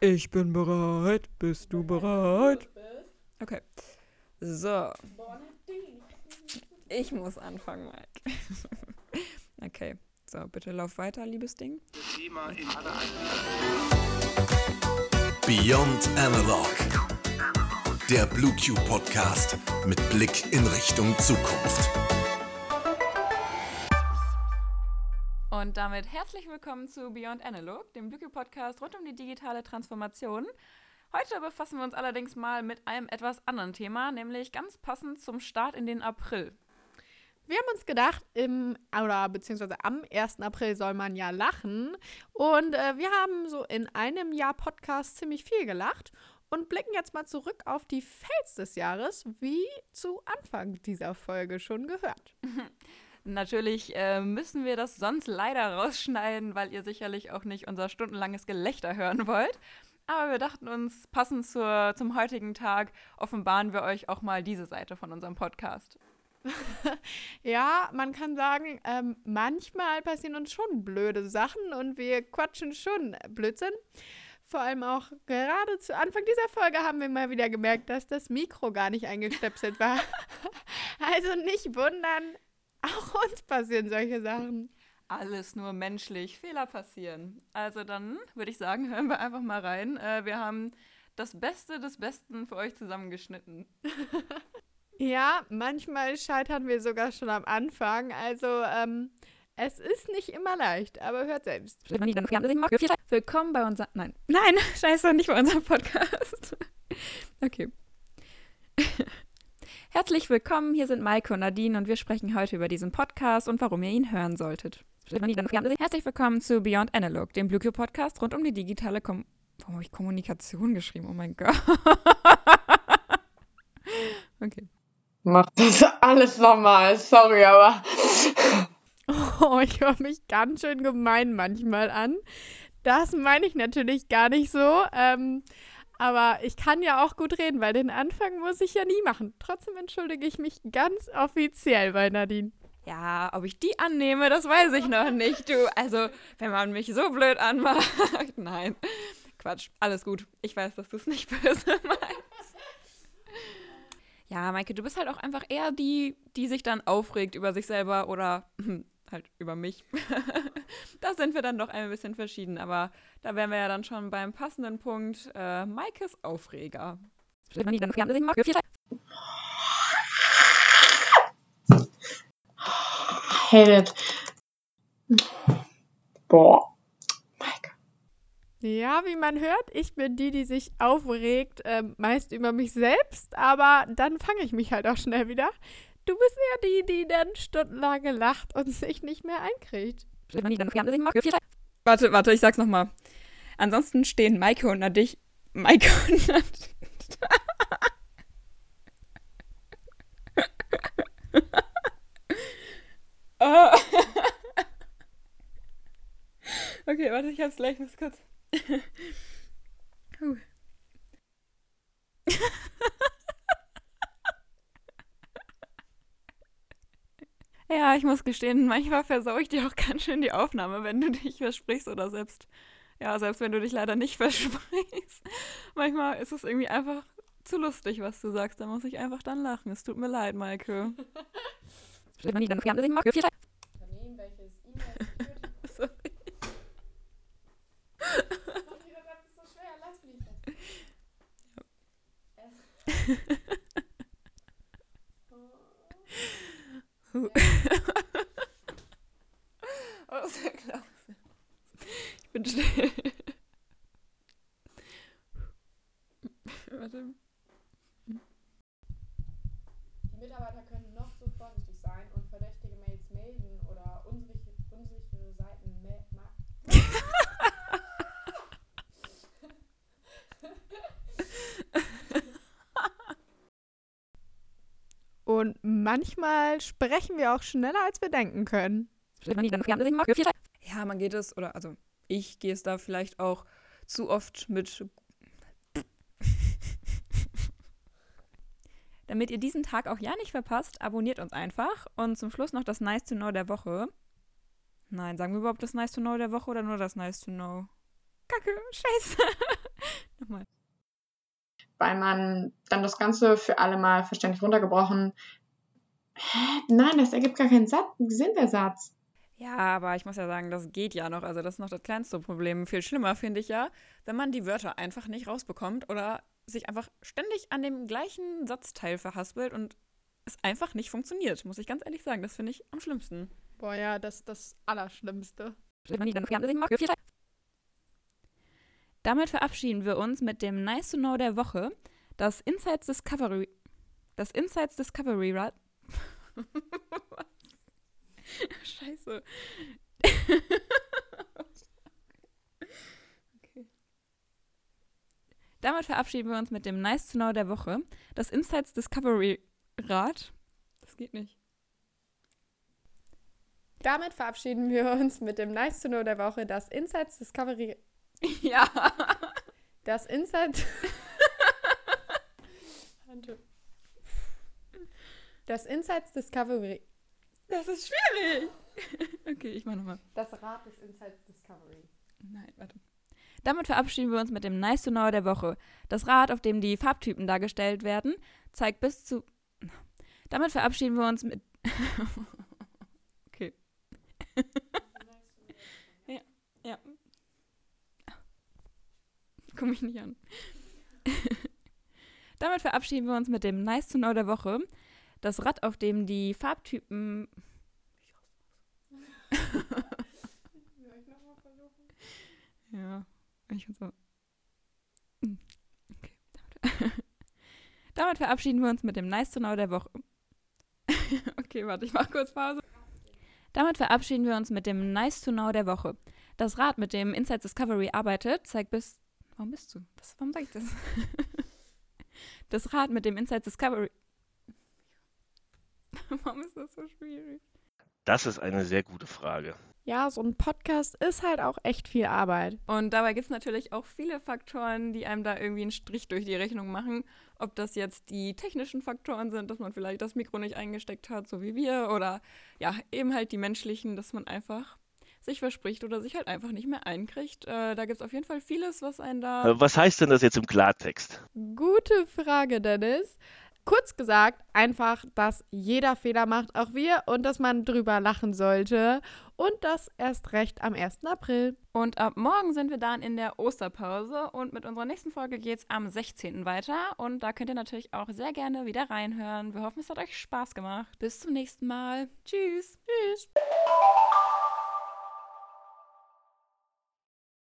Ich bin bereit. Bist du bereit? Okay. So. Ich muss anfangen, Mike. okay. So, bitte lauf weiter, liebes Ding. Beyond Analog. Der Blue Q Podcast mit Blick in Richtung Zukunft. Damit herzlich willkommen zu Beyond Analog, dem Blue Q Podcast rund um die digitale Transformation. Heute befassen wir uns allerdings mal mit einem etwas anderen Thema, nämlich ganz passend zum Start in den April. Wir haben uns gedacht, im oder beziehungsweise am 1. April soll man ja lachen. Und äh, wir haben so in einem Jahr Podcast ziemlich viel gelacht und blicken jetzt mal zurück auf die Fails des Jahres, wie zu Anfang dieser Folge schon gehört. Natürlich äh, müssen wir das sonst leider rausschneiden, weil ihr sicherlich auch nicht unser stundenlanges Gelächter hören wollt. Aber wir dachten uns, passend zur, zum heutigen Tag, offenbaren wir euch auch mal diese Seite von unserem Podcast. ja, man kann sagen, ähm, manchmal passieren uns schon blöde Sachen und wir quatschen schon Blödsinn. Vor allem auch gerade zu Anfang dieser Folge haben wir mal wieder gemerkt, dass das Mikro gar nicht eingestöpselt war. also nicht wundern, auch uns passieren solche Sachen. Alles nur menschlich, Fehler passieren. Also dann würde ich sagen, hören wir einfach mal rein. Äh, wir haben das Beste des Besten für euch zusammengeschnitten. Ja, manchmal scheitern wir sogar schon am Anfang. Also, ähm, es ist nicht immer leicht, aber hört selbst. Willkommen bei unserem. Nein, nein, scheiße, nicht bei unserem Podcast. Okay. Herzlich willkommen, hier sind Maike und Nadine und wir sprechen heute über diesen Podcast und warum ihr ihn hören solltet. Herzlich willkommen zu Beyond Analog, dem Blue Podcast rund um die digitale Kom Warum habe ich Kommunikation geschrieben? Oh mein Gott. okay. Mach das alles nochmal, sorry, aber. Oh, ich höre mich ganz schön gemein manchmal an. Das meine ich natürlich gar nicht so. Ähm, aber ich kann ja auch gut reden, weil den Anfang muss ich ja nie machen. Trotzdem entschuldige ich mich ganz offiziell bei Nadine. Ja, ob ich die annehme, das weiß ich noch nicht, du. Also, wenn man mich so blöd anmacht. Nein. Quatsch, alles gut. Ich weiß, dass du es nicht böse meinst. Ja, Maike, du bist halt auch einfach eher die, die sich dann aufregt über sich selber oder hm, halt über mich. da sind wir dann doch ein bisschen verschieden, aber da wären wir ja dann schon beim passenden Punkt. Äh, Maikes Aufreger. Hate it. Boah. Ja, wie man hört, ich bin die, die sich aufregt, äh, meist über mich selbst, aber dann fange ich mich halt auch schnell wieder. Du bist ja die, die dann stundenlang lacht und sich nicht mehr einkriegt. Warte, warte, ich sag's nochmal. Ansonsten stehen Maike und Nadich. Maike und Nadich. okay, warte, ich hab's gleich, muss kurz. ja, ich muss gestehen, manchmal versau ich dir auch ganz schön die Aufnahme, wenn du dich versprichst oder selbst, ja, selbst wenn du dich leider nicht versprichst. Manchmal ist es irgendwie einfach zu lustig, was du sagst. Da muss ich einfach dann lachen. Es tut mir leid, Maike. Unternehmen, welches E-Mail oh, sehr klar. Ich bin still. Warte. Die Mitarbeiter können noch so vorsichtig sein und verdächtige Mails melden oder unsichere Seiten melden. Und manchmal sprechen wir auch schneller, als wir denken können. Ja, man geht es, oder also ich gehe es da vielleicht auch zu oft mit. Damit ihr diesen Tag auch ja nicht verpasst, abonniert uns einfach. Und zum Schluss noch das Nice to Know der Woche. Nein, sagen wir überhaupt das Nice to Know der Woche oder nur das Nice to Know? kacke, scheiße. Nochmal. Weil man dann das Ganze für alle mal verständlich runtergebrochen. Hä? Nein, das ergibt gar keinen Satz, Sinn, der Satz. Ja, aber ich muss ja sagen, das geht ja noch. Also das ist noch das kleinste Problem. Viel schlimmer finde ich ja, wenn man die Wörter einfach nicht rausbekommt oder sich einfach ständig an dem gleichen Satzteil verhaspelt und es einfach nicht funktioniert, muss ich ganz ehrlich sagen. Das finde ich am schlimmsten. Boah, ja, das ist das Allerschlimmste. Damit verabschieden wir uns mit dem Nice to Know der Woche, das Insights Discovery. Das Insights Discovery Rad. Scheiße. okay. Damit verabschieden wir uns mit dem Nice to Know der Woche, das Insights Discovery Rad. Das geht nicht. Damit verabschieden wir uns mit dem Nice to Know der Woche, das Insights Discovery. Ja. Das Insights. das Insights Discovery. Das ist schwierig. Okay, ich mach nochmal. Das Rad des Insights Discovery. Nein, warte. Damit verabschieden wir uns mit dem Nice to Know der Woche. Das Rad, auf dem die Farbtypen dargestellt werden, zeigt bis zu. Damit verabschieden wir uns mit. okay. ja, ja. Guck mich nicht an. Damit verabschieden wir uns mit dem Nice to Know der Woche. Das Rad, auf dem die Farbtypen. ja, ich so. Hm, Okay. Damit verabschieden wir uns mit dem Nice to Know der Woche. okay, warte, ich mach kurz Pause. Damit verabschieden wir uns mit dem Nice to Know der Woche. Das Rad, mit dem Inside Discovery arbeitet, zeigt bis. Warum bist du? Das, warum sag ich das? das Rad, mit dem Inside Discovery. warum ist das so schwierig? Das ist eine sehr gute Frage. Ja, so ein Podcast ist halt auch echt viel Arbeit. Und dabei gibt es natürlich auch viele Faktoren, die einem da irgendwie einen Strich durch die Rechnung machen. Ob das jetzt die technischen Faktoren sind, dass man vielleicht das Mikro nicht eingesteckt hat, so wie wir, oder ja, eben halt die menschlichen, dass man einfach sich verspricht oder sich halt einfach nicht mehr einkriegt. Äh, da gibt es auf jeden Fall vieles, was einen da. Äh, Was heißt denn das jetzt im Klartext? Gute Frage, Dennis. Kurz gesagt, einfach, dass jeder Fehler macht, auch wir, und dass man drüber lachen sollte. Und das erst recht am 1. April. Und ab morgen sind wir dann in der Osterpause und mit unserer nächsten Folge geht es am 16. weiter. Und da könnt ihr natürlich auch sehr gerne wieder reinhören. Wir hoffen, es hat euch Spaß gemacht. Bis zum nächsten Mal. Tschüss. Tschüss.